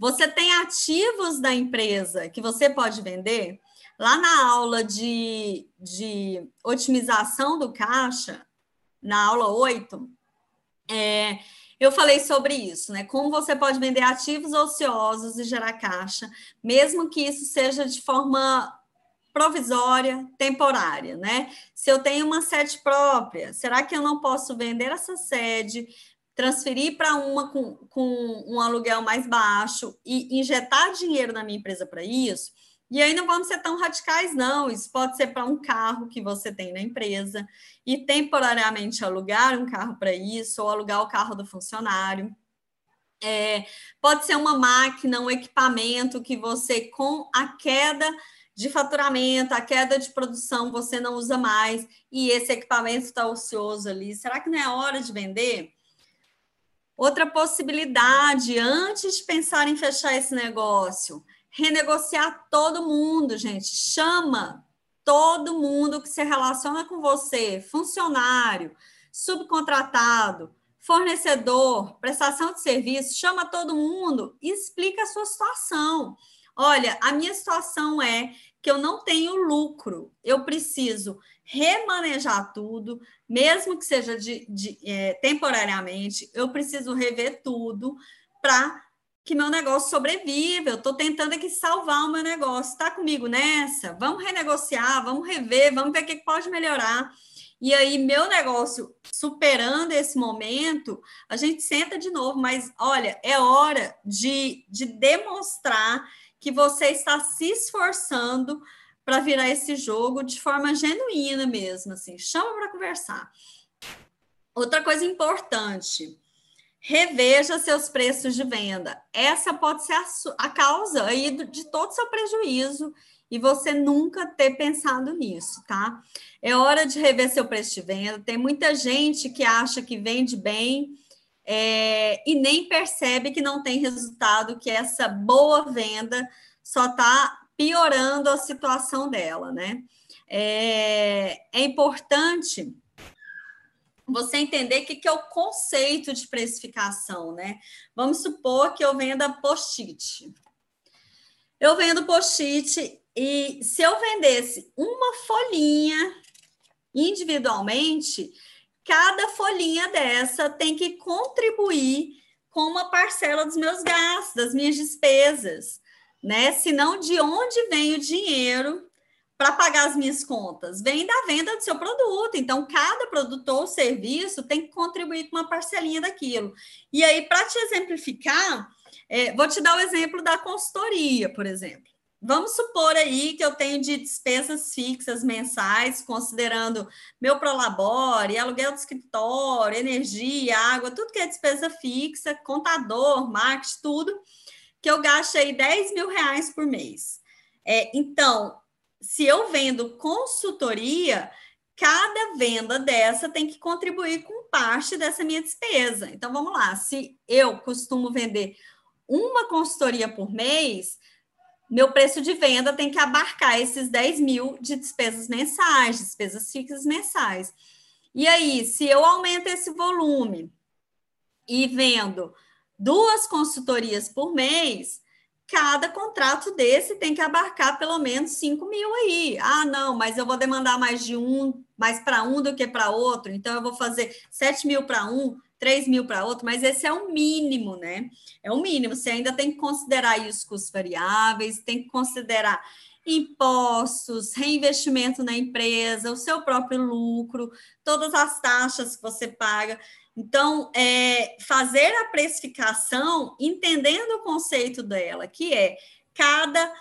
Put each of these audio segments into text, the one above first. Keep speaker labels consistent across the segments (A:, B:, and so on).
A: Você tem ativos da empresa que você pode vender? Lá na aula de, de otimização do caixa, na aula 8, é, eu falei sobre isso, né? Como você pode vender ativos ociosos e gerar caixa, mesmo que isso seja de forma provisória, temporária, né? Se eu tenho uma sede própria, será que eu não posso vender essa sede, transferir para uma com, com um aluguel mais baixo e injetar dinheiro na minha empresa para isso? E aí não vamos ser tão radicais, não. Isso pode ser para um carro que você tem na empresa e temporariamente alugar um carro para isso, ou alugar o carro do funcionário. É, pode ser uma máquina, um equipamento que você, com a queda de faturamento, a queda de produção, você não usa mais e esse equipamento está ocioso ali. Será que não é hora de vender? Outra possibilidade, antes de pensar em fechar esse negócio, renegociar todo mundo, gente. Chama todo mundo que se relaciona com você, funcionário, subcontratado, fornecedor, prestação de serviço, chama todo mundo e explica a sua situação. Olha, a minha situação é que eu não tenho lucro, eu preciso remanejar tudo, mesmo que seja de, de é, temporariamente, eu preciso rever tudo para que meu negócio sobreviva. Eu estou tentando aqui salvar o meu negócio. Está comigo nessa? Vamos renegociar, vamos rever, vamos ver o que pode melhorar. E aí, meu negócio superando esse momento, a gente senta de novo, mas olha, é hora de, de demonstrar que você está se esforçando para virar esse jogo de forma genuína mesmo, assim, chama para conversar. Outra coisa importante, reveja seus preços de venda. Essa pode ser a, a causa aí de todo o seu prejuízo e você nunca ter pensado nisso, tá? É hora de rever seu preço de venda. Tem muita gente que acha que vende bem é, e nem percebe que não tem resultado, que essa boa venda só está piorando a situação dela, né? É, é importante você entender o que, que é o conceito de precificação, né? Vamos supor que eu venda post-it. Eu vendo post-it e se eu vendesse uma folhinha individualmente, cada folhinha dessa tem que contribuir com uma parcela dos meus gastos, das minhas despesas, né? Senão, de onde vem o dinheiro para pagar as minhas contas? Vem da venda do seu produto. Então, cada produtor ou serviço tem que contribuir com uma parcelinha daquilo. E aí, para te exemplificar, é, vou te dar o exemplo da consultoria, por exemplo. Vamos supor aí que eu tenho de despesas fixas mensais, considerando meu prolabore, aluguel do escritório, energia, água, tudo que é despesa fixa, contador, marketing, tudo, que eu gasto aí 10 mil reais por mês. É, então, se eu vendo consultoria, cada venda dessa tem que contribuir com parte dessa minha despesa. Então, vamos lá. Se eu costumo vender uma consultoria por mês, meu preço de venda tem que abarcar esses 10 mil de despesas mensais, despesas fixas mensais. E aí, se eu aumento esse volume e vendo duas consultorias por mês, cada contrato desse tem que abarcar pelo menos 5 mil aí. Ah, não, mas eu vou demandar mais de um, mais para um do que para outro, então eu vou fazer 7 mil para um, 3 mil para outro, mas esse é o mínimo, né? É o mínimo. Você ainda tem que considerar aí os custos variáveis, tem que considerar impostos, reinvestimento na empresa, o seu próprio lucro, todas as taxas que você paga. Então, é, fazer a precificação entendendo o conceito dela, que é cada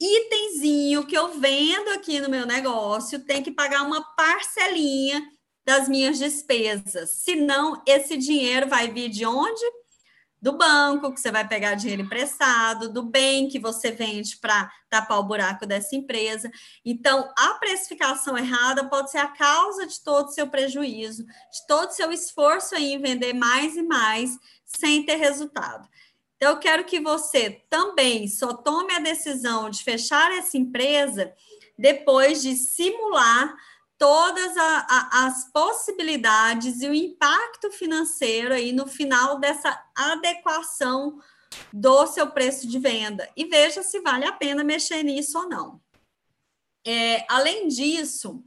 A: itemzinho que eu vendo aqui no meu negócio tem que pagar uma parcelinha das minhas despesas. Senão, esse dinheiro vai vir de onde? do banco, que você vai pegar dinheiro emprestado, do bem que você vende para tapar o buraco dessa empresa. Então, a precificação errada pode ser a causa de todo o seu prejuízo, de todo o seu esforço em vender mais e mais sem ter resultado. Então, eu quero que você também só tome a decisão de fechar essa empresa depois de simular todas a, a, as possibilidades e o impacto financeiro aí no final dessa adequação do seu preço de venda e veja se vale a pena mexer nisso ou não. É, além disso,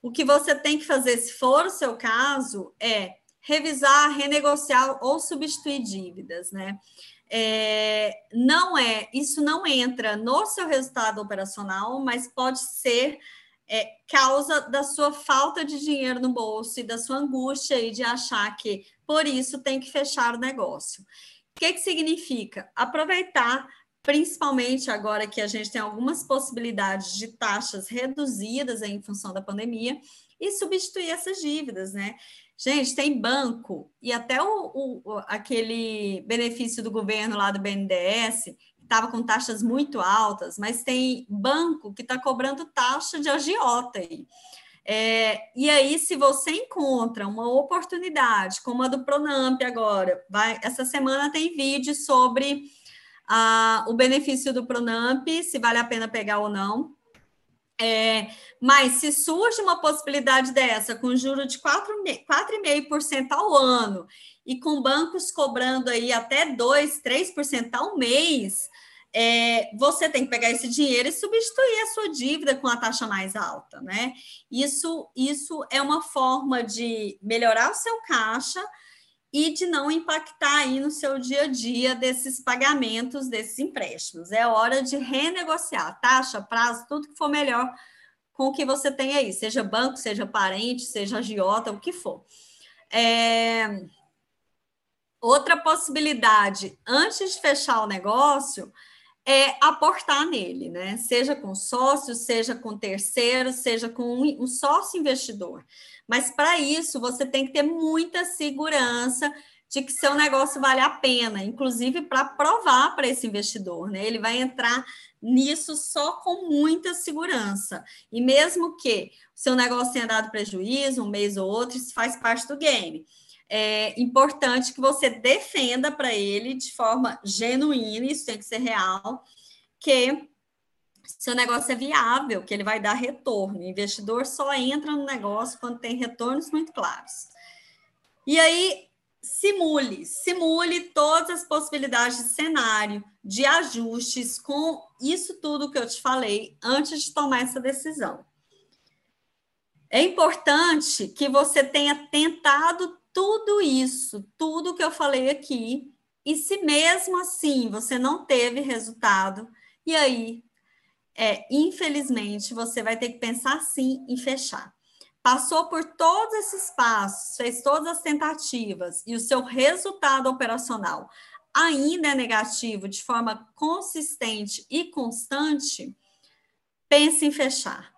A: o que você tem que fazer, se for o seu caso, é revisar, renegociar ou substituir dívidas, né? É, não é, isso não entra no seu resultado operacional, mas pode ser é, causa da sua falta de dinheiro no bolso e da sua angústia aí de achar que por isso tem que fechar o negócio. O que, que significa? Aproveitar, principalmente agora que a gente tem algumas possibilidades de taxas reduzidas em função da pandemia, e substituir essas dívidas, né? Gente, tem banco e até o, o aquele benefício do governo lá do BNDES estava com taxas muito altas, mas tem banco que está cobrando taxa de agiota aí. É, e aí, se você encontra uma oportunidade, como a do Pronamp agora, vai, essa semana tem vídeo sobre ah, o benefício do Pronamp, se vale a pena pegar ou não. É, mas se surge uma possibilidade dessa, com juro de 4,5% ao ano, e com bancos cobrando aí até 2, 3% ao mês, é, você tem que pegar esse dinheiro e substituir a sua dívida com a taxa mais alta, né? Isso, isso é uma forma de melhorar o seu caixa e de não impactar aí no seu dia a dia desses pagamentos, desses empréstimos. É hora de renegociar taxa, prazo, tudo que for melhor com o que você tem aí, seja banco, seja parente, seja agiota, o que for. É... Outra possibilidade, antes de fechar o negócio, é aportar nele, né? Seja com sócio, seja com terceiro, seja com um, sócio investidor. Mas para isso você tem que ter muita segurança de que seu negócio vale a pena, inclusive para provar para esse investidor, né? Ele vai entrar nisso só com muita segurança. E mesmo que seu negócio tenha dado prejuízo, um mês ou outro, isso faz parte do game é importante que você defenda para ele de forma genuína, isso tem que ser real, que seu negócio é viável, que ele vai dar retorno. O investidor só entra no negócio quando tem retornos muito claros. E aí, simule, simule todas as possibilidades de cenário, de ajustes com isso tudo que eu te falei antes de tomar essa decisão. É importante que você tenha tentado tudo isso, tudo que eu falei aqui, e se mesmo assim você não teve resultado, e aí, é, infelizmente, você vai ter que pensar sim em fechar. Passou por todos esses passos, fez todas as tentativas e o seu resultado operacional ainda é negativo de forma consistente e constante, pense em fechar